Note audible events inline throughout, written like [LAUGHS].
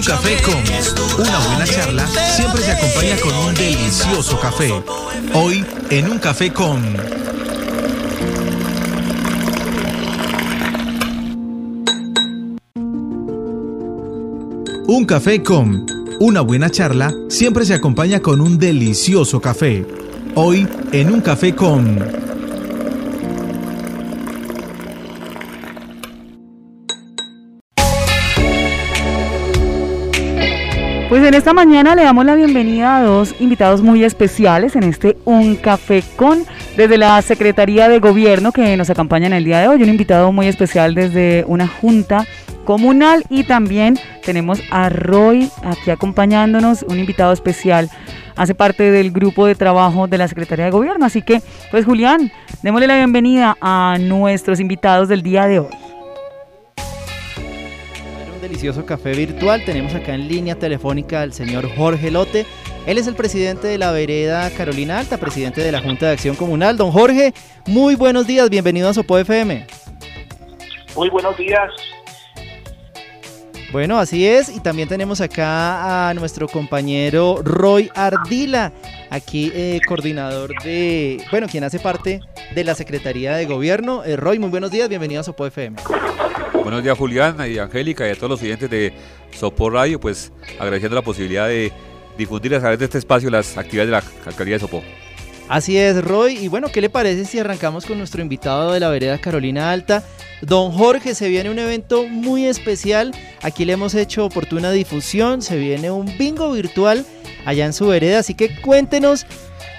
Un café con una buena charla siempre se acompaña con un delicioso café. Hoy en un café con... Un café con una buena charla siempre se acompaña con un delicioso café. Hoy en un café con... Pues en esta mañana le damos la bienvenida a dos invitados muy especiales en este Un Café con desde la Secretaría de Gobierno que nos acompaña en el día de hoy. Un invitado muy especial desde una junta comunal y también tenemos a Roy aquí acompañándonos, un invitado especial. Hace parte del grupo de trabajo de la Secretaría de Gobierno. Así que, pues Julián, démosle la bienvenida a nuestros invitados del día de hoy delicioso café virtual. Tenemos acá en línea telefónica al señor Jorge Lote. Él es el presidente de la vereda Carolina Alta, presidente de la Junta de Acción Comunal. Don Jorge, muy buenos días, bienvenido a Sopo FM. Muy buenos días. Bueno, así es. Y también tenemos acá a nuestro compañero Roy Ardila, aquí eh, coordinador de, bueno, quien hace parte de la Secretaría de Gobierno. Eh, Roy, muy buenos días, bienvenido a Sopo FM. Buenos días Julián y Angélica y a todos los oyentes de Sopo Radio, pues agradeciendo la posibilidad de difundir a través de este espacio las actividades de la alcaldía de Sopo. Así es, Roy. Y bueno, ¿qué le parece si arrancamos con nuestro invitado de la vereda Carolina Alta? Don Jorge, se viene un evento muy especial. Aquí le hemos hecho oportuna difusión. Se viene un bingo virtual allá en su vereda. Así que cuéntenos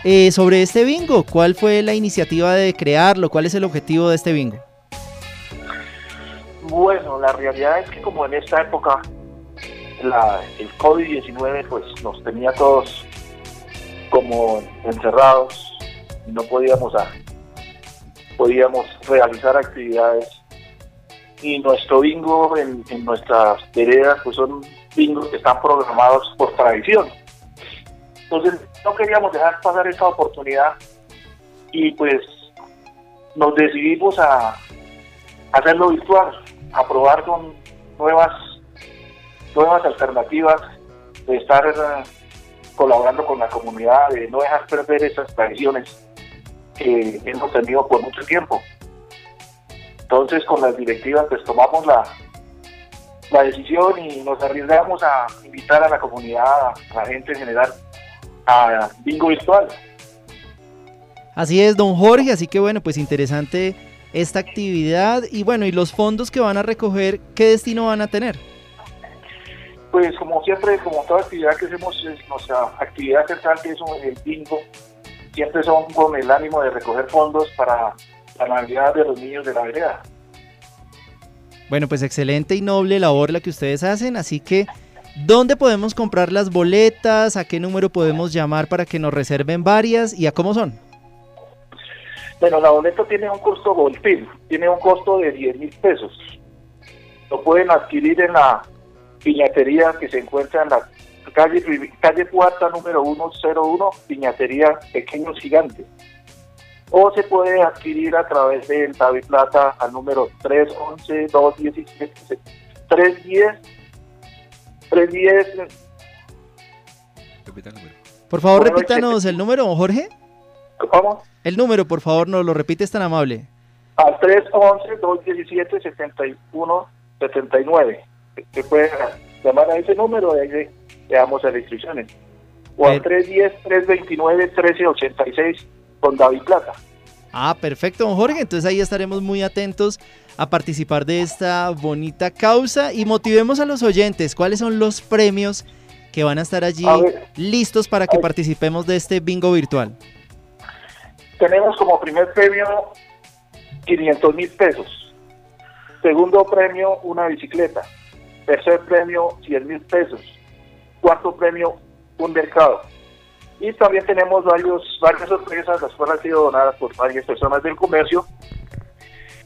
eh, sobre este bingo. ¿Cuál fue la iniciativa de crearlo? ¿Cuál es el objetivo de este bingo? Bueno, la realidad es que como en esta época el COVID-19 pues nos tenía todos como encerrados no podíamos podíamos realizar actividades y nuestro bingo en, nuestras veredas pues son bingos que están programados por tradición. Entonces no queríamos dejar pasar esta oportunidad y pues nos decidimos a hacerlo virtual a con nuevas, nuevas alternativas, de estar eh, colaborando con la comunidad, de no dejar perder esas tradiciones que hemos tenido por mucho tiempo. Entonces con las directivas pues tomamos la, la decisión y nos arriesgamos a invitar a la comunidad, a la gente en general, a bingo virtual. Así es, don Jorge, así que bueno, pues interesante esta actividad y bueno, y los fondos que van a recoger, ¿qué destino van a tener? Pues como siempre, como toda actividad que hacemos, nuestra actividad central que es el bingo, siempre son con el ánimo de recoger fondos para la Navidad de los niños de la vereda. Bueno, pues excelente y noble labor la que ustedes hacen, así que ¿dónde podemos comprar las boletas? ¿A qué número podemos llamar para que nos reserven varias y a cómo son? Bueno, la boleta tiene un costo Volpil, tiene un costo de 10 mil pesos. Lo pueden adquirir en la piñatería que se encuentra en la calle, calle Cuarta número 101, piñatería Pequeños Gigantes. O se puede adquirir a través del David Plata al número 311 217 310 310 Por favor, repítanos el número, Jorge. ¿Cómo? El número, por favor, nos lo repites tan amable. Al 311-217-7179. Se puede llamar a ese número y ahí le, damos las instrucciones. O al 310-329-1386 con David Plata. Ah, perfecto, don Jorge. Entonces ahí estaremos muy atentos a participar de esta bonita causa y motivemos a los oyentes. ¿Cuáles son los premios que van a estar allí listos para que participemos de este bingo virtual? Tenemos como primer premio 500 mil pesos. Segundo premio, una bicicleta. Tercer premio, 100 mil pesos. Cuarto premio, un mercado. Y también tenemos varios, varias sorpresas, las cuales han sido donadas por varias personas del comercio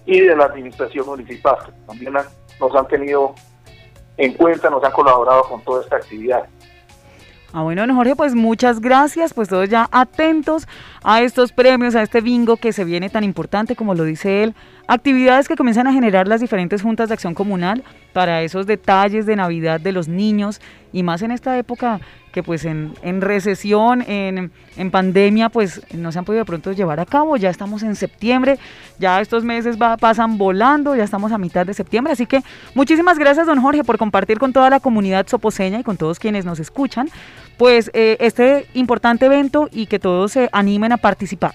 y de la administración municipal. También nos han tenido en cuenta, nos han colaborado con toda esta actividad. Ah, bueno, Jorge, pues muchas gracias, pues todos ya atentos a estos premios, a este bingo que se viene tan importante como lo dice él, actividades que comienzan a generar las diferentes juntas de acción comunal para esos detalles de Navidad de los niños y más en esta época que pues en, en recesión, en, en, pandemia, pues no se han podido de pronto llevar a cabo. Ya estamos en septiembre, ya estos meses va, pasan volando, ya estamos a mitad de septiembre. Así que muchísimas gracias, don Jorge, por compartir con toda la comunidad soposeña y con todos quienes nos escuchan, pues eh, este importante evento y que todos se animen a participar.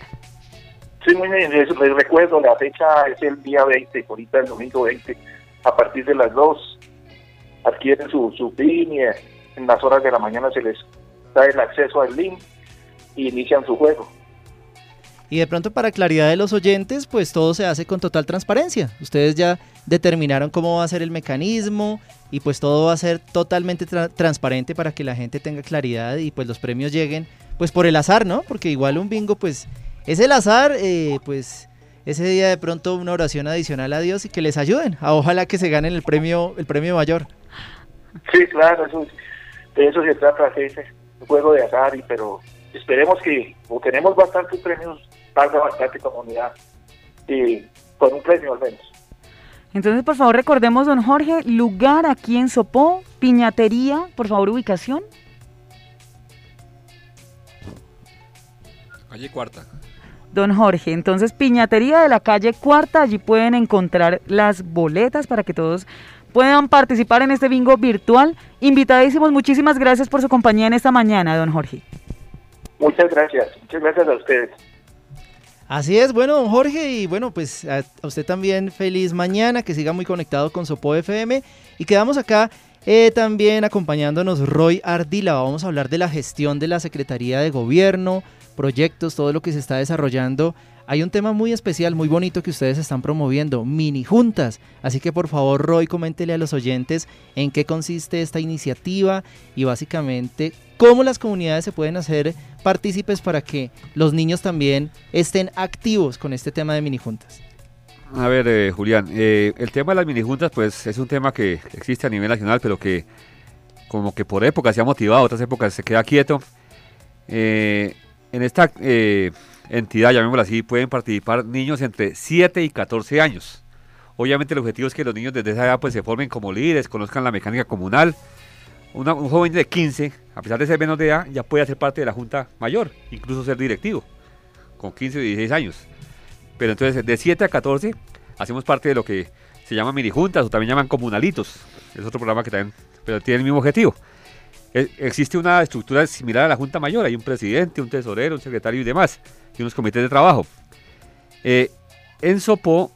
Sí, muy bien, les, recuerdo, la fecha es el día 20, ahorita el domingo 20, a partir de las 2, adquieren su, su y en las horas de la mañana se les da el acceso al link y inician su juego. Y de pronto para claridad de los oyentes, pues todo se hace con total transparencia. Ustedes ya determinaron cómo va a ser el mecanismo y pues todo va a ser totalmente transparente para que la gente tenga claridad y pues los premios lleguen pues por el azar, ¿no? Porque igual un bingo pues es el azar, eh, pues ese día de pronto una oración adicional a Dios y que les ayuden. A ojalá que se ganen el premio, el premio mayor. Sí, claro, eso, de eso se trata, ese juego de azar, y, pero esperemos que, como tenemos bastantes premios, salga bastante comunidad y con un premio al menos. Entonces, por favor, recordemos, don Jorge, lugar aquí en Sopó, piñatería, por favor, ubicación. Calle Cuarta. Don Jorge, entonces Piñatería de la calle Cuarta, allí pueden encontrar las boletas para que todos puedan participar en este bingo virtual. Invitadísimos, muchísimas gracias por su compañía en esta mañana, don Jorge. Muchas gracias, muchas gracias a ustedes. Así es, bueno, don Jorge, y bueno, pues a usted también feliz mañana, que siga muy conectado con Sopo FM. Y quedamos acá eh, también acompañándonos Roy Ardila. Vamos a hablar de la gestión de la Secretaría de Gobierno, proyectos, todo lo que se está desarrollando. Hay un tema muy especial, muy bonito que ustedes están promoviendo, mini juntas. Así que por favor, Roy, coméntele a los oyentes en qué consiste esta iniciativa y básicamente cómo las comunidades se pueden hacer partícipes para que los niños también estén activos con este tema de mini juntas. A ver, eh, Julián, eh, el tema de las mini juntas, pues es un tema que existe a nivel nacional, pero que como que por épocas se ha motivado, otras épocas se queda quieto. Eh, en esta eh, entidad, llamémosla así, pueden participar niños entre 7 y 14 años. Obviamente el objetivo es que los niños desde esa edad pues, se formen como líderes, conozcan la mecánica comunal. un joven de 15, a pesar de ser menos de edad, ya puede hacer parte de la junta mayor, incluso ser directivo, con 15 o 16 años. Pero entonces de 7 a 14 hacemos parte de lo que se llama mini juntas o también llaman comunalitos. Es otro programa que también pero tiene el mismo objetivo. Eh, existe una estructura similar a la Junta Mayor, hay un presidente, un tesorero, un secretario y demás, y unos comités de trabajo. Eh, en Sopó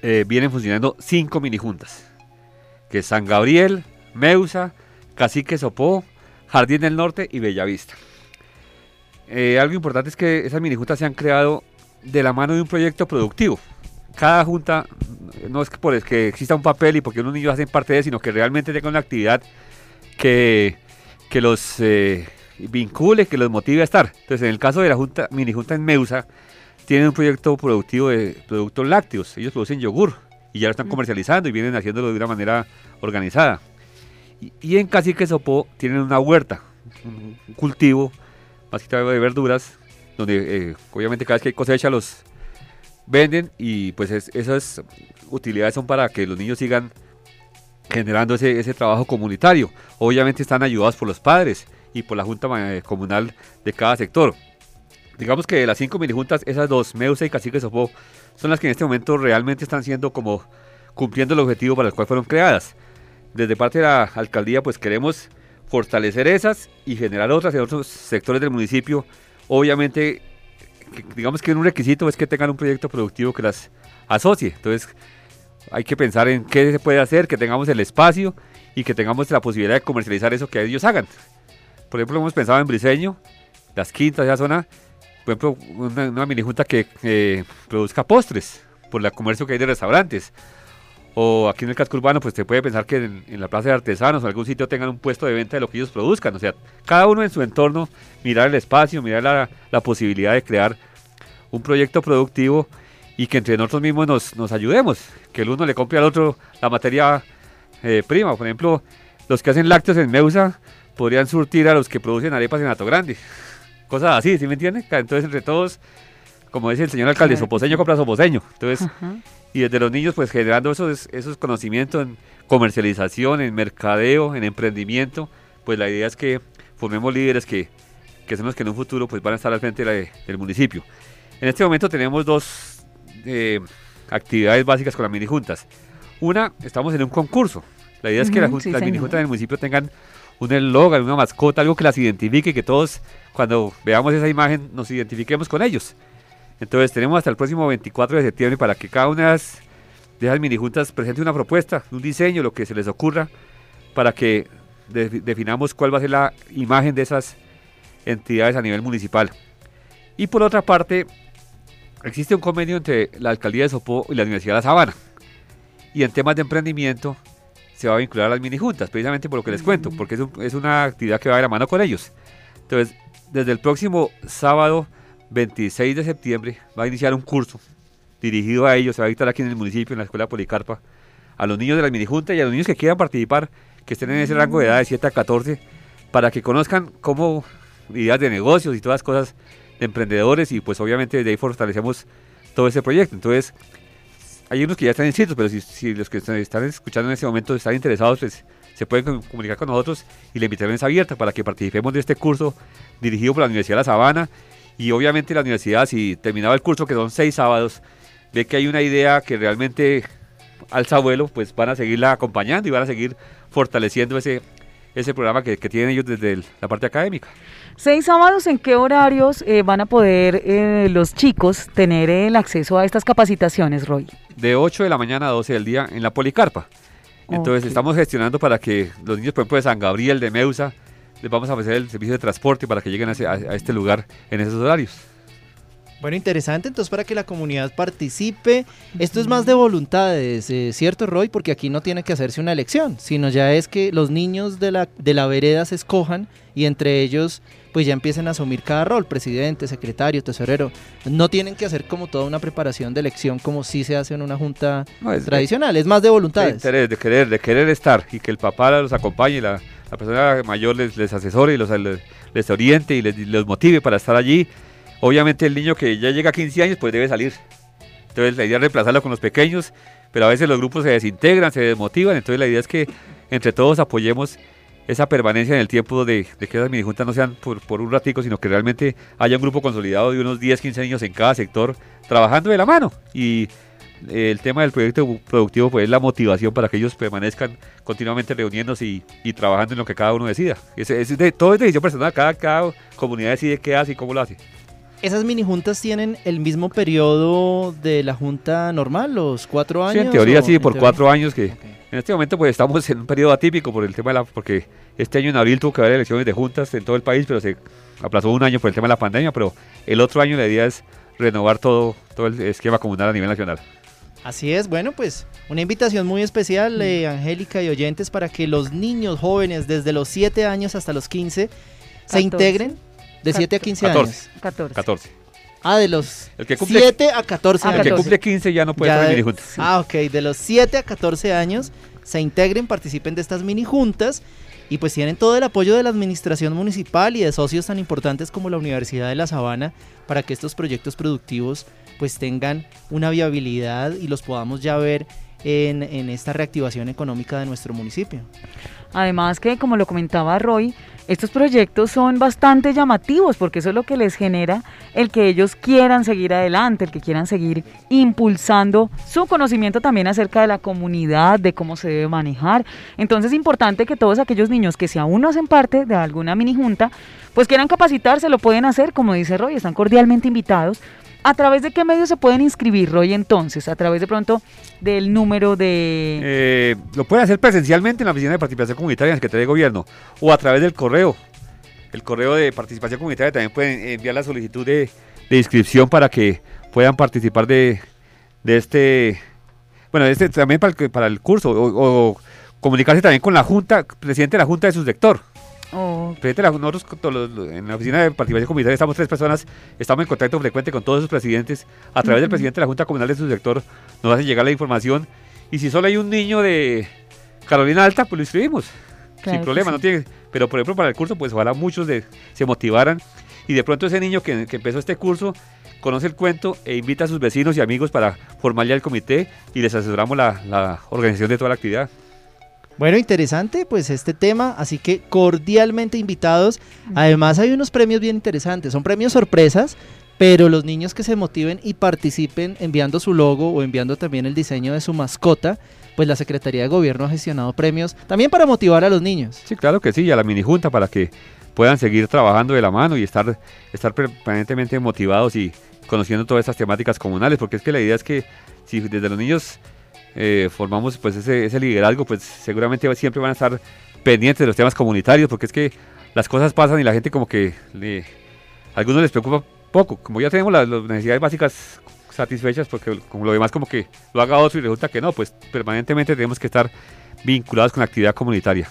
eh, vienen funcionando cinco mini juntas, que es San Gabriel, Meusa, Cacique Sopó, Jardín del Norte y Bellavista. algo importante es que esas mini juntas se han creado de la mano de un proyecto productivo. Cada junta no es que por que exista un papel y porque unos niños hacen parte de, sino que realmente tenga una actividad que, que los eh, vincule, que los motive a estar. Entonces, en el caso de la junta, mini junta en Meusa, tienen un proyecto productivo de productos lácteos. Ellos producen yogur y ya lo están comercializando y vienen haciéndolo de una manera organizada. Y, en Cacique Sopó tienen una huerta, un, cultivo, más que de verduras, donde eh, obviamente cada vez que hay cosecha los venden y pues esas utilidades son para que los niños sigan generando ese, ese trabajo comunitario. Obviamente están ayudados por los padres y por la Junta eh, Comunal de cada sector. Digamos que de las cinco mini juntas, esas dos, Meusa y Cacique Sopó, son las que en este momento realmente están siendo como cumpliendo el objetivo para el cual fueron creadas. Desde parte de la alcaldía, pues queremos fortalecer esas y generar otras en otros sectores del municipio. Obviamente, digamos que un requisito es que tengan un proyecto productivo que las asocie. Entonces, hay que pensar en qué se puede hacer, que tengamos el espacio y que tengamos la posibilidad de comercializar eso que ellos hagan. Por ejemplo, hemos pensado en Briseño, las quintas, esa zona, por ejemplo, una, mini junta que produzca postres por el comercio que hay de restaurantes. O aquí en el casco urbano, pues se puede pensar que en, la plaza de artesanos o en algún sitio tengan un puesto de venta de lo que ellos produzcan. O sea, cada uno en su entorno, mirar el espacio, mirar la, la posibilidad de crear un proyecto productivo y que entre nosotros mismos nos, nos ayudemos, que el uno le compre al otro la materia eh, prima. Por ejemplo, los que hacen lácteos en Meusa podrían surtir a los que producen arepas en Ato Grande. Cosas así, ¿sí me entienden? Entonces, entre todos, como dice el señor alcalde, soposeño compra soposeño. Entonces, y desde los niños pues generando esos, esos conocimientos en comercialización, en mercadeo, en emprendimiento, pues la idea es que formemos líderes que, que son los que en un futuro pues van a estar al frente del municipio. En este momento tenemos dos eh, actividades básicas con las mini juntas. Una, estamos en un concurso. La idea es que las mini juntas del municipio tengan un eslogan, una mascota, algo que las identifique, que todos cuando veamos esa imagen nos identifiquemos con ellos. Entonces tenemos hasta el próximo 24 de septiembre para que cada una de esas, de mini juntas presente una propuesta, un diseño, lo que se les ocurra, para que definamos cuál va a ser la imagen de esas entidades a nivel municipal. Y por otra parte, existe un convenio entre la Alcaldía de Sopó y la Universidad de La Sabana. Y en temas de emprendimiento se va a vincular a las mini juntas, precisamente por lo que les cuento, porque es, es una actividad que va de la mano con ellos. Entonces, desde el próximo sábado 26 de septiembre va a iniciar un curso dirigido a ellos, se va a dictar aquí en el municipio, en la Escuela Policarpa, a los niños de la minijunta y a los niños que quieran participar, que estén en ese rango de edad de 7 a 14, para que conozcan cómo ideas de negocios y todas las cosas emprendedores y pues obviamente desde ahí fortalecemos todo ese proyecto. Entonces, hay unos que ya están inscritos, pero si, los que están escuchando en este momento están interesados, pues se pueden comunicar con nosotros y la invitación es abierta para que participemos de este curso dirigido por la Universidad de La Sabana y obviamente la universidad, si terminaba el curso, que son seis sábados, ve que hay una idea que realmente alza vuelo, pues van a seguirla acompañando y van a seguir fortaleciendo ese, ese programa que, tienen ellos desde la parte académica. Seis sábados, ¿en qué horarios eh, van a poder eh, los chicos tener el acceso a estas capacitaciones, Roy? De 8 de la mañana a 12 del día en la Policarpa. Entonces estamos gestionando para que los niños, por ejemplo, de San Gabriel, de Meusa, les vamos a ofrecer el servicio de transporte para que lleguen a, este lugar en esos horarios. Bueno, interesante, entonces para que la comunidad participe, esto es más de voluntades, eh, ¿cierto Roy? Porque aquí no tiene que hacerse una elección, sino ya es que los niños de la, de la vereda se escojan y entre ellos pues ya empiecen a asumir cada rol, presidente, secretario, tesorero. No tienen que hacer como toda una preparación de elección como si se hace en una junta tradicional, es más de voluntades. De, de, querer, de querer estar y que el papá los acompañe la la persona mayor les, les asesore y los, les, oriente y les, motive para estar allí. Obviamente el niño que ya llega a 15 años pues debe salir. Entonces la idea es reemplazarlo con los pequeños, pero a veces los grupos se desintegran, se desmotivan, entonces la idea es que entre todos apoyemos esa permanencia en el tiempo de, que esas minijuntas no sean por, un ratico, sino que realmente haya un grupo consolidado de unos 10, 15 niños en cada sector trabajando de la mano y el tema del proyecto productivo pues, es la motivación para que ellos permanezcan continuamente reuniéndose y, trabajando en lo que cada uno decida. Es, de, todo es decisión personal, cada comunidad decide qué hace y cómo lo hace. ¿Esas mini juntas tienen el mismo periodo de la junta normal, los cuatro años? Sí, en teoría sí, por cuatro años que en este momento pues estamos en un periodo atípico por el tema de la, porque este año en abril tuvo que haber elecciones de juntas en todo el país, pero se aplazó un año por el tema de la pandemia, pero el otro año la idea es renovar todo, todo el esquema comunal a nivel nacional. Así es, bueno, pues una invitación muy especial, eh, Angélica y oyentes, para que los niños jóvenes desde los 7 años hasta los 15 se integren de 7 a 15 años. 14. 14. Ah, de los 7 a 14 años. El que cumple 15 ya no puede estar mini juntas. Ah, ok, de los 7 a 14 años se integren, participen de estas mini juntas y pues tienen todo el apoyo de la administración municipal y de socios tan importantes como la Universidad de La Sabana para que estos proyectos productivos pues tengan una viabilidad y los podamos ya ver en, en esta reactivación económica de nuestro municipio. Además que, como lo comentaba Roy, estos proyectos son bastante llamativos porque eso es lo que les genera el que ellos quieran seguir adelante, el que quieran seguir impulsando su conocimiento también acerca de la comunidad, de cómo se debe manejar. Entonces es importante que todos aquellos niños que si aún no hacen parte de alguna mini junta, pues quieran capacitarse, lo pueden hacer, como dice Roy, están cordialmente invitados ¿A través de qué medios se pueden inscribir, Roy, entonces? ¿A través de pronto del número de...? Eh, lo pueden hacer presencialmente en la Oficina de Participación Comunitaria en el Secretaría de Gobierno o a través del correo. El correo de participación comunitaria también pueden enviar la solicitud de, inscripción para que puedan participar de, este... Bueno, este también para el, para el curso o, o comunicarse también con la Junta, presidente de la Junta de su sector. Oh. nosotros en la oficina de participación comunitaria estamos tres personas, estamos en contacto frecuente con todos sus presidentes. A través del presidente de la Junta Comunal de su sector nos hace llegar la información. Y si solo hay un niño de Carolina Alta, pues lo inscribimos. sin problema, no tiene. Pero por ejemplo, para el curso, pues ojalá muchos de, se motivaran. Y de pronto ese niño que, empezó este curso, conoce el cuento e invita a sus vecinos y amigos para formar ya el comité y les asesoramos la, la organización de toda la actividad. Bueno, interesante pues este tema, así que cordialmente invitados. Además hay unos premios bien interesantes, son premios sorpresas, pero los niños que se motiven y participen enviando su logo o enviando también el diseño de su mascota, pues la Secretaría de Gobierno ha gestionado premios también para motivar a los niños. Sí, claro que sí, y a la mini junta para que puedan seguir trabajando de la mano y estar, estar permanentemente motivados y conociendo todas estas temáticas comunales, porque es que la idea es que si desde los niños eh, formamos pues ese, ese, liderazgo, pues seguramente siempre van a estar pendientes de los temas comunitarios, porque es que las cosas pasan y la gente como que le, a algunos les preocupa poco, como ya tenemos las, necesidades básicas satisfechas, porque como lo demás como que lo haga otro y resulta que no, pues permanentemente tenemos que estar vinculados con la actividad comunitaria.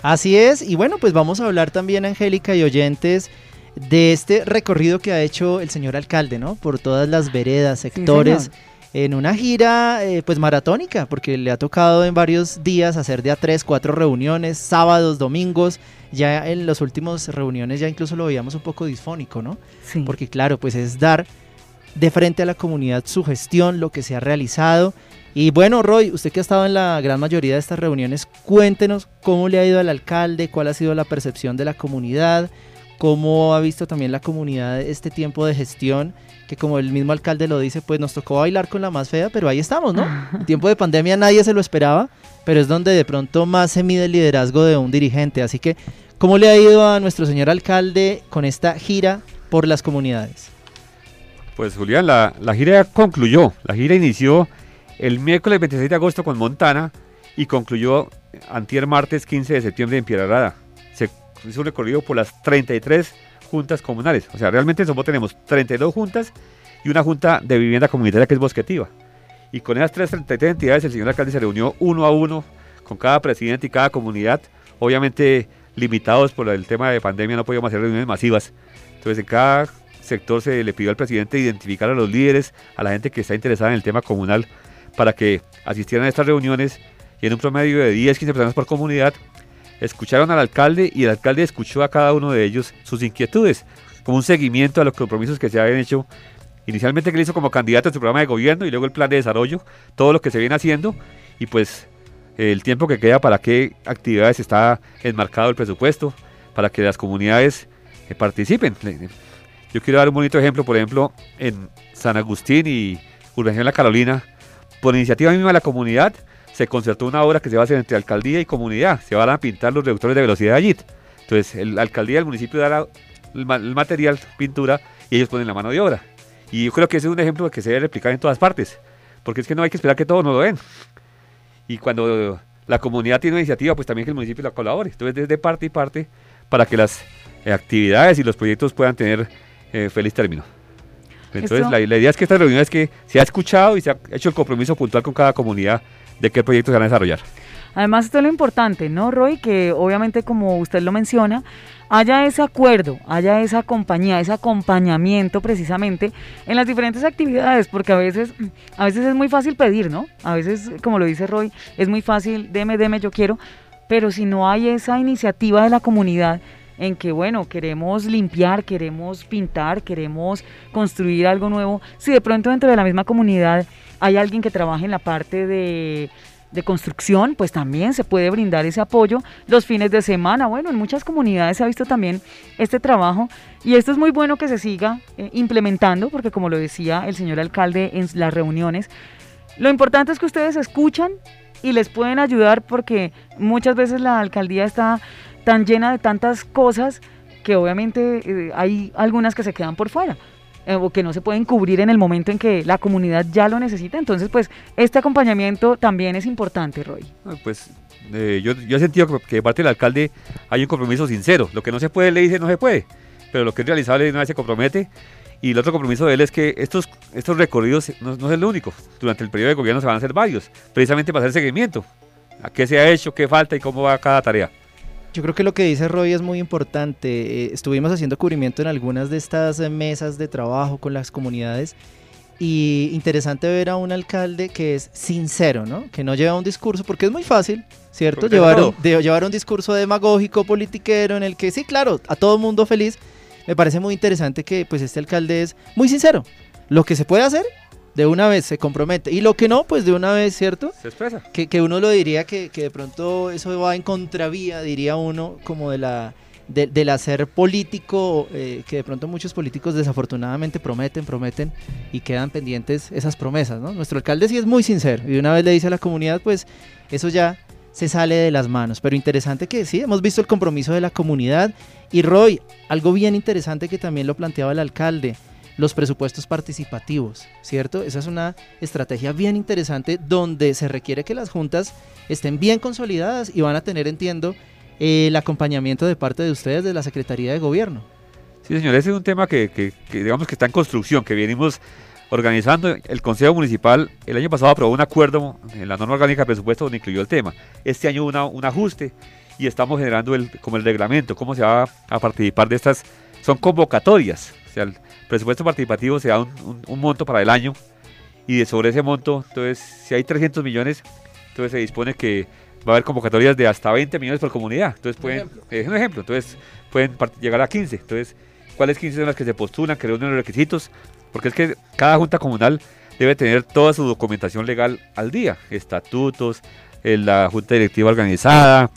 Así es, y bueno, pues vamos a hablar también, Angélica y oyentes, de este recorrido que ha hecho el señor alcalde, ¿no? Por todas las veredas, sectores en una gira eh, pues maratónica, porque le ha tocado en varios días hacer de a tres, cuatro reuniones, sábados, domingos, ya en las últimas reuniones ya incluso lo veíamos un poco disfónico, ¿no? Sí. Porque claro, pues es dar de frente a la comunidad su gestión, lo que se ha realizado. Y bueno, Roy, usted que ha estado en la gran mayoría de estas reuniones, cuéntenos cómo le ha ido al alcalde, cuál ha sido la percepción de la comunidad, cómo ha visto también la comunidad este tiempo de gestión, que como el mismo alcalde lo dice, pues nos tocó bailar con la más fea, pero ahí estamos, ¿no? [LAUGHS] En tiempo de pandemia nadie se lo esperaba, pero es donde de pronto más se mide el liderazgo de un dirigente. Así que, ¿cómo le ha ido a nuestro señor alcalde con esta gira por las comunidades? Pues Julián, la, la gira concluyó, la gira inició el miércoles 26 de agosto con Montana y concluyó antier martes 15 de septiembre en Pierrarada hizo un recorrido por las 33 juntas comunales. O sea, realmente en tenemos 32 juntas y una junta de vivienda comunitaria que es bosquetiva. Y con esas tres 33 entidades el señor alcalde se reunió uno a uno con cada presidente y cada comunidad. Obviamente limitados por el tema de pandemia no podíamos hacer reuniones masivas. Entonces en cada sector se le pidió al presidente identificar a los líderes, a la gente que está interesada en el tema comunal para que asistieran a estas reuniones y en un promedio de 10, 15 personas por comunidad escucharon al alcalde y el alcalde escuchó a cada uno de ellos sus inquietudes, como un seguimiento a los compromisos que se habían hecho inicialmente que él hizo como candidato a su programa de gobierno y luego el plan de desarrollo, todo lo que se viene haciendo y pues el tiempo que queda para qué actividades está enmarcado el presupuesto, para que las comunidades eh, participen. Yo quiero dar un bonito ejemplo, por ejemplo, en San Agustín y Urbanización La Carolina, por iniciativa misma de la comunidad, se concertó una obra que se va a hacer entre alcaldía y comunidad. Se van a pintar los reductores de velocidad allí. Entonces, la alcaldía del municipio dará el, material, pintura, y ellos ponen la mano de obra. Y yo creo que ese es un ejemplo que se debe replicar en todas partes. Porque es que no hay que esperar que todos nos lo den. Y cuando la comunidad tiene una iniciativa, pues también que el municipio la colabore. Entonces, desde parte y parte, para que las eh, actividades y los proyectos puedan tener eh, feliz término. Entonces, la, la, idea es que esta reunión es que se ha escuchado y se ha hecho el compromiso puntual con cada comunidad de qué proyectos se van a desarrollar. Además, esto es lo importante, ¿no, Roy? Que obviamente, como usted lo menciona, haya ese acuerdo, haya esa compañía, ese acompañamiento precisamente en las diferentes actividades, porque a veces, a veces es muy fácil pedir, ¿no? A veces, como lo dice Roy, es muy fácil, deme, deme, yo quiero, pero si no hay esa iniciativa de la comunidad en que, bueno, queremos limpiar, queremos pintar, queremos construir algo nuevo, si de pronto dentro de la misma comunidad hay alguien que trabaje en la parte de, construcción, pues también se puede brindar ese apoyo los fines de semana. Bueno, en muchas comunidades se ha visto también este trabajo y esto es muy bueno que se siga eh, implementando porque como lo decía el señor alcalde en las reuniones, lo importante es que ustedes escuchan y les pueden ayudar porque muchas veces la alcaldía está tan llena de tantas cosas que obviamente eh, hay algunas que se quedan por fuera. Eh, o que no se pueden cubrir en el momento en que la comunidad ya lo necesita. Entonces, pues, este acompañamiento también es importante, Roy. Pues eh, yo, yo he sentido que de parte del alcalde hay un compromiso sincero. Lo que no se puede le dice no se puede, pero lo que es realizable una vez se compromete. Y el otro compromiso de él es que estos, estos recorridos no, no es el único. Durante el periodo de gobierno se van a hacer varios, precisamente para hacer seguimiento. A qué se ha hecho, qué falta y cómo va cada tarea. Yo creo que lo que dice Roy es muy importante. Eh, estuvimos haciendo cubrimiento en algunas de estas mesas de trabajo con las comunidades y interesante ver a un alcalde que es sincero, ¿no? Que no lleva un discurso, porque es muy fácil, ¿cierto? Llevar un, llevar un discurso demagógico, politiquero, en el que sí, claro, a todo mundo feliz, me parece muy interesante que pues este alcalde es muy sincero. Lo que se puede hacer, de una vez se compromete. Y lo que no, pues de una vez, ¿cierto? Se expresa. Que, que uno lo diría que, que de pronto eso va en contravía, diría uno, como de la de- del hacer político, eh, que de pronto muchos políticos desafortunadamente prometen, prometen y quedan pendientes esas promesas, ¿no? Nuestro alcalde sí es muy sincero y de una vez le dice a la comunidad, pues eso ya se sale de las manos. Pero interesante que sí, hemos visto el compromiso de la comunidad. Y Roy, algo bien interesante que también lo planteaba el alcalde, los presupuestos participativos, ¿cierto? Esa es una estrategia bien interesante donde se requiere que las juntas estén bien consolidadas y van a tener, entiendo, el acompañamiento de parte de ustedes de la Secretaría de Gobierno. Sí, señor, ese es un tema que, digamos que está en construcción, que venimos organizando. El Consejo Municipal el año pasado aprobó un acuerdo en la norma orgánica de presupuesto donde incluyó el tema. Este año una, un ajuste y estamos generando el, como el reglamento, cómo se va a participar de estas, son convocatorias. O sea, presupuesto participativo se da un, un- un monto para el año y de sobre ese monto, entonces, si hay 300 millones, entonces se dispone que va a haber convocatorias de hasta 20 millones por comunidad. Entonces pueden, es un ejemplo, entonces pueden llegar a 15. Entonces, ¿cuáles 15 son las que se postulan, que reúnen los requisitos? Porque es que cada junta comunal debe tener toda su documentación legal al día, estatutos, eh, la junta directiva organizada,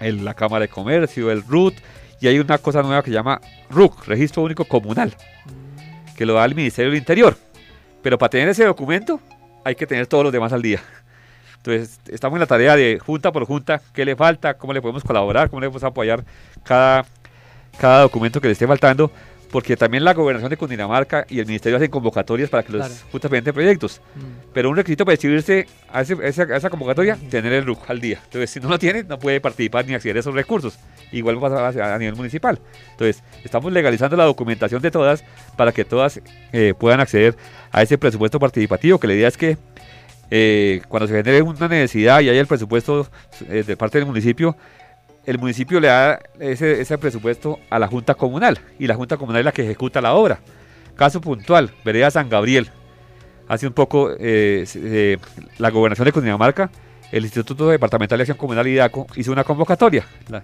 la Cámara de Comercio, el RUT, y hay una cosa nueva que se llama RUC, Registro Único Comunal, que lo da el Ministerio del Interior. Pero para tener ese documento hay que tener todos los demás al día. Entonces, estamos en la tarea de junta por junta, qué le falta, cómo le podemos colaborar, cómo le podemos apoyar cada, cada documento que le esté faltando, porque también la gobernación de Cundinamarca y el ministerio hacen convocatorias para que los Claro. juntas presenten proyectos. Pero un requisito para inscribirse a, ese- a esa, a esa convocatoria, tener el RUC al día. Entonces, si no lo tiene, no puede participar ni acceder a esos recursos. Igual pasa a, a nivel municipal. Entonces, estamos legalizando la documentación de todas para que todas eh, puedan acceder a ese presupuesto participativo, que la idea es que eh, cuando se genere una necesidad y haya el presupuesto eh, de parte del municipio, el municipio le da ese, ese presupuesto a la Junta Comunal y la Junta Comunal es la que ejecuta la obra. Caso puntual, Vereda San Gabriel. Hace un poco eh, eh, la gobernación de Cundinamarca, el Instituto Departamental de Acción Comunal IDACO hizo una convocatoria, la,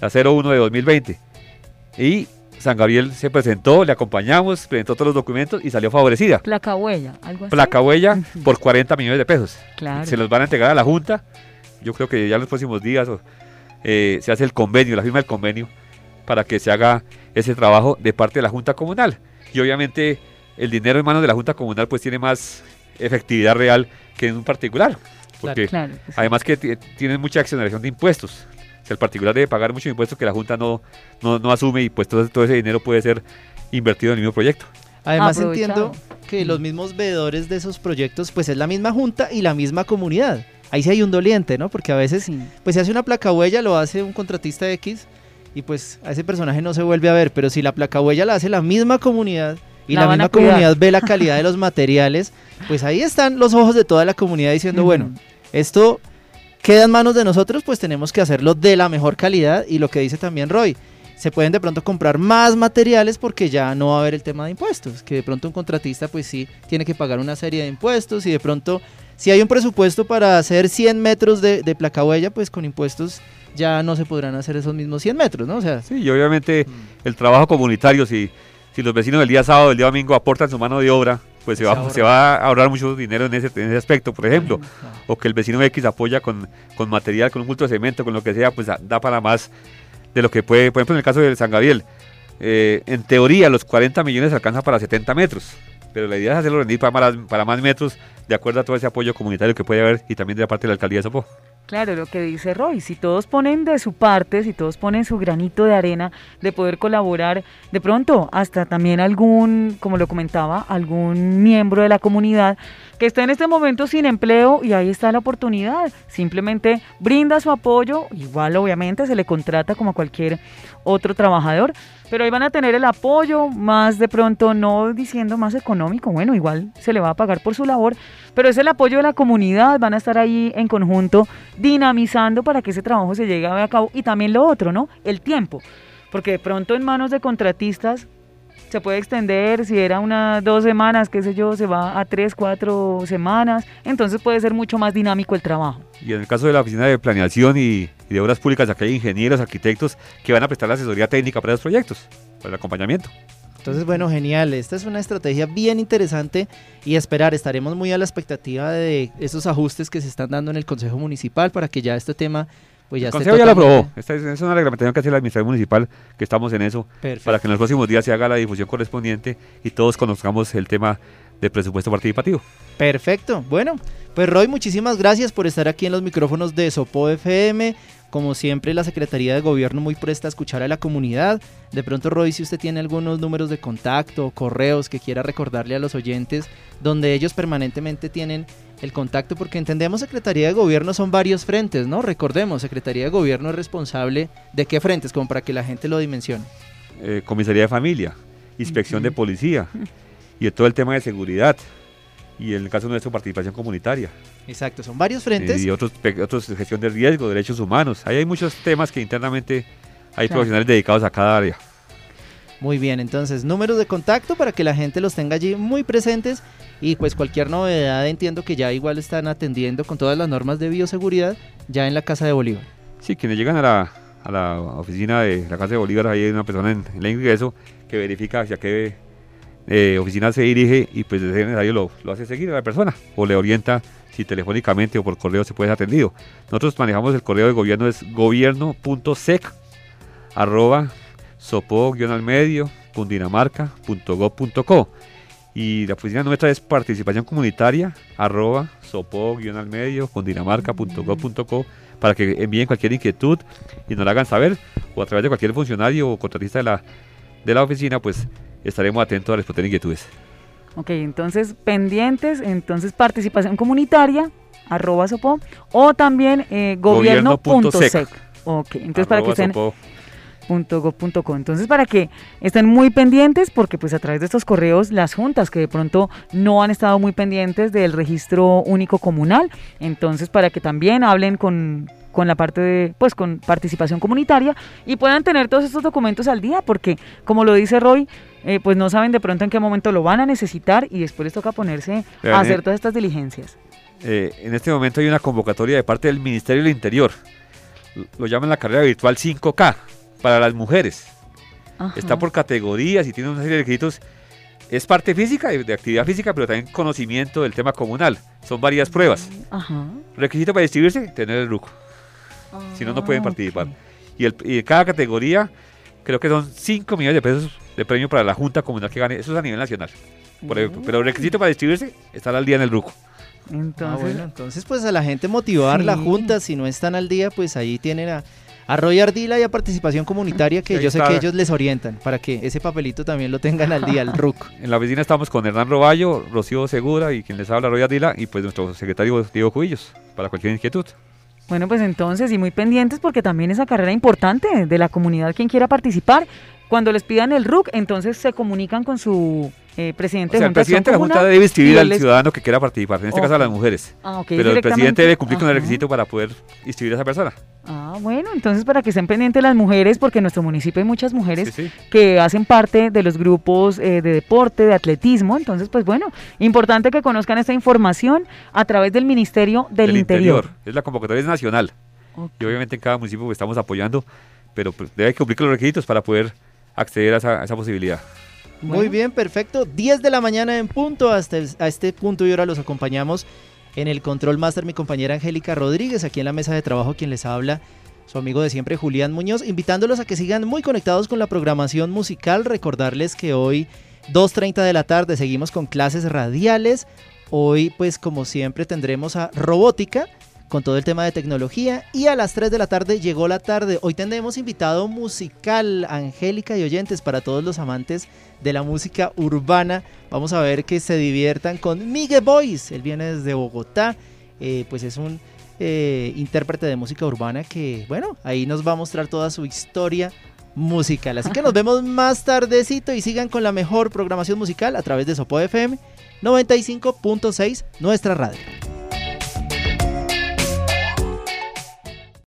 la 01 de 2020. Y San Gabriel se presentó, le acompañamos, presentó todos los documentos y salió favorecida. Placa huella, algo así. Placa huella por 40 millones de pesos. Claro. Se los van a entregar a la Junta. Yo creo que ya en los próximos días o, eh, se hace el convenio, la firma del convenio, para que se haga ese trabajo de parte de la Junta Comunal. Y obviamente el dinero en manos de la Junta Comunal pues tiene más efectividad real que en un particular. Porque Claro sí. además que ti- tienen mucha exoneración de impuestos. O sea, el particular debe pagar muchos impuestos que la Junta no, no, no asume y pues todo, todo ese dinero puede ser invertido en el mismo proyecto. Además Aprovechado. entiendo que los mismos veedores de esos proyectos, pues es la misma junta y la misma comunidad. Ahí sí hay un doliente, ¿no? Porque a veces, Sí. pues si hace una placa huella, lo hace un contratista X y pues a ese personaje no se vuelve a ver. Pero si la placa huella la hace la misma comunidad y La misma comunidad ve la calidad de [LAUGHS] los materiales, pues ahí están los ojos de toda la comunidad diciendo, bueno, esto queda en manos de nosotros, pues tenemos que hacerlo de la mejor calidad y lo que dice también Roy, se pueden de pronto comprar más materiales porque ya no va a haber el tema de impuestos, que de pronto un contratista pues sí tiene que pagar una serie de impuestos y de pronto si hay un presupuesto para hacer 100 metros de, de placa huella, pues con impuestos ya no se podrán hacer esos mismos 100 metros, ¿no? O sea, Sí, y obviamente el trabajo comunitario, si, si los vecinos del día sábado, del día domingo aportan su mano de obra, pues se Se va, ahorra. se va a ahorrar mucho dinero en ese, en ese aspecto, por ejemplo. O que el vecino X apoya con, con material, con un bulto de cemento, con lo que sea, pues da para más de lo que puede. Por ejemplo, en el caso de San Gabriel, eh, en teoría los 40 millones alcanzan para 70 metros, pero la idea es hacerlo rendir para más, para más metros, de acuerdo a todo ese apoyo comunitario que puede haber y también de la parte de la alcaldía de Sopó. Claro, lo que dice Roy, si todos ponen de su parte, si todos ponen su granito de arena de poder colaborar, de pronto hasta también algún, como lo comentaba, algún miembro de la comunidad que está en este momento sin empleo y ahí está la oportunidad, simplemente brinda su apoyo, igual obviamente se le contrata como a cualquier otro trabajador, pero ahí van a tener el apoyo, más de pronto no diciendo más económico, bueno, igual se le va a pagar por su labor, pero es el apoyo de la comunidad, van a estar ahí en conjunto dinamizando para que ese trabajo se llegue a cabo y también lo otro, ¿no? El tiempo, porque de pronto en manos de contratistas se puede extender, si era unas dos semanas, qué sé yo, se va a tres, cuatro semanas, entonces puede ser mucho más dinámico el trabajo. Y en el caso de la Oficina de Planeación y, y de Obras Públicas, acá hay ingenieros, arquitectos que van a prestar la asesoría técnica para esos proyectos. el acompañamiento. Entonces, bueno, genial. Esta es una estrategia bien interesante y esperar, estaremos muy a la expectativa de esos ajustes que se están dando en el Consejo Municipal para que ya este tema pues ya el Consejo ya lo aprobó. Esta es, es una reglamentación que hace la Administración Municipal, que estamos en eso, Perfecto. para que en los próximos días se haga la difusión correspondiente y todos conozcamos el tema de presupuesto participativo. Perfecto. Bueno, pues Roy, muchísimas gracias por estar aquí en los micrófonos de Sopo FM. Como siempre, la Secretaría de Gobierno muy presta a escuchar a la comunidad. De pronto, Roy, si usted tiene algunos números de contacto o correos que quiera recordarle a los oyentes, donde ellos permanentemente tienen el contacto, porque entendemos Secretaría de Gobierno son varios frentes, ¿no? Recordemos, Secretaría de Gobierno es responsable de qué frentes, como para que la gente lo dimensione. Eh, comisaría de familia, inspección de policía y todo el tema de seguridad y en el caso nuestro participación comunitaria Exacto, son varios frentes. y otros, otros gestión de riesgo, derechos humanos. Ahí hay muchos temas que internamente hay Claro. profesionales dedicados a cada área. Muy bien, entonces números de contacto para que la gente los tenga allí muy presentes y pues cualquier novedad entiendo que ya igual están atendiendo con todas las normas de bioseguridad ya en la Casa de Bolívar. Sí, quienes llegan a la, a la oficina de la Casa de Bolívar, ahí hay una persona en, en el ingreso que verifica hacia qué eh, oficina se dirige y pues ser necesario lo, lo hace seguir a la persona o le orienta si telefónicamente o por correo se puede ser atendido. Nosotros manejamos el correo de gobierno, es gobierno.sec arroba sopo al medio cundinamarca.gov.co y la oficina nuestra es participación comunitaria arroba sopo al medio cundinamarca.gov.co para que envíen cualquier inquietud y nos la hagan saber o a través de cualquier funcionario o contratista de la, de la oficina pues estaremos atentos a responder inquietudes. Ok, entonces pendientes, entonces participación comunitaria, arroba sopo, o también eh, gobierno.sec. Gobierno.sec. Ok, entonces para que estén sopo. Punto go punto co. Entonces, para que estén muy pendientes, porque pues a través de estos correos, las juntas que de pronto no han estado muy pendientes del registro único comunal, entonces para que también hablen con con la parte de, pues con participación comunitaria y puedan tener todos estos documentos al día, porque como lo dice Roy, eh, pues no saben de pronto en qué momento lo van a necesitar y después les toca ponerse a hacer todas estas diligencias. Eh, en este momento hay una convocatoria de parte del Ministerio del Interior. Lo llaman la carrera virtual 5K para las mujeres. Está Ajá. por categorías y tiene una serie de requisitos. Es parte física, de de actividad física, pero también conocimiento del tema comunal. Son varias pruebas. Ajá. Requisito para inscribirse, tener el RUC. Si no, no pueden Ah, participar. Y, el, y cada categoría, creo que son 5 millones de pesos de premio para la Junta Comunal que gane. Eso es a nivel nacional. Por ejemplo. Pero el requisito para inscribirse, estar al día en el RUC. Entonces, ah, bueno, entonces pues a la gente motivar la Sí. junta, si no están al día, pues ahí tienen a, a Roy Ardila y a participación comunitaria que Ahí yo sé está. que ellos les orientan para que ese papelito también lo tengan al día, el [LAUGHS] RUC. En la oficina estamos con Hernán Roballo, Rocío Segura y quien les habla, Roy Adila, y pues nuestro secretario Diego Cubillos, para cualquier inquietud. Bueno, pues entonces, y muy pendientes porque también esa carrera importante de la comunidad, quien quiera participar, cuando les pidan el RUC, entonces se comunican con su eh, presidente O sea, de el presidente de la Junta debe inscribir al les- ciudadano que quiera participar, en este caso a las mujeres. Ah, ok, Pero el presidente debe cumplir con el requisito para poder inscribir a esa persona. Ah, bueno, entonces para que estén pendientes las mujeres, porque en nuestro municipio hay muchas mujeres Sí, sí. que hacen parte de los grupos eh, de deporte, de atletismo. Entonces, pues bueno, importante que conozcan esta información a través del Ministerio del, Interior. Es la convocatoria nacional. Y obviamente en cada municipio pues, estamos apoyando, pero pues, debe cumplir con los requisitos para poder acceder a esa, a esa posibilidad. Muy Bueno. bien, perfecto. 10 de la mañana en punto. Hasta el- a este punto y ahora los acompañamos en el Control Master mi compañera Angélica Rodríguez, aquí en la mesa de trabajo quien les habla, su amigo de siempre Julián Muñoz, invitándolos a que sigan muy conectados con la programación musical. Recordarles que hoy 2.30 de la tarde seguimos con clases radiales. Hoy pues como siempre tendremos a Robótica con todo el tema de tecnología y a las 3 de la tarde llegó la tarde. Hoy tendremos invitado musical, Angélica y oyentes para todos los amantes de la música urbana. Vamos a ver que se diviertan con Miguel Boys. Él viene desde Bogotá, eh, pues es un eh, intérprete de música urbana que, bueno, ahí nos va a mostrar toda su historia musical. Así que nos [LAUGHS] vemos más tardecito y sigan con la mejor programación musical a través de Sopo FM 95.6, nuestra radio.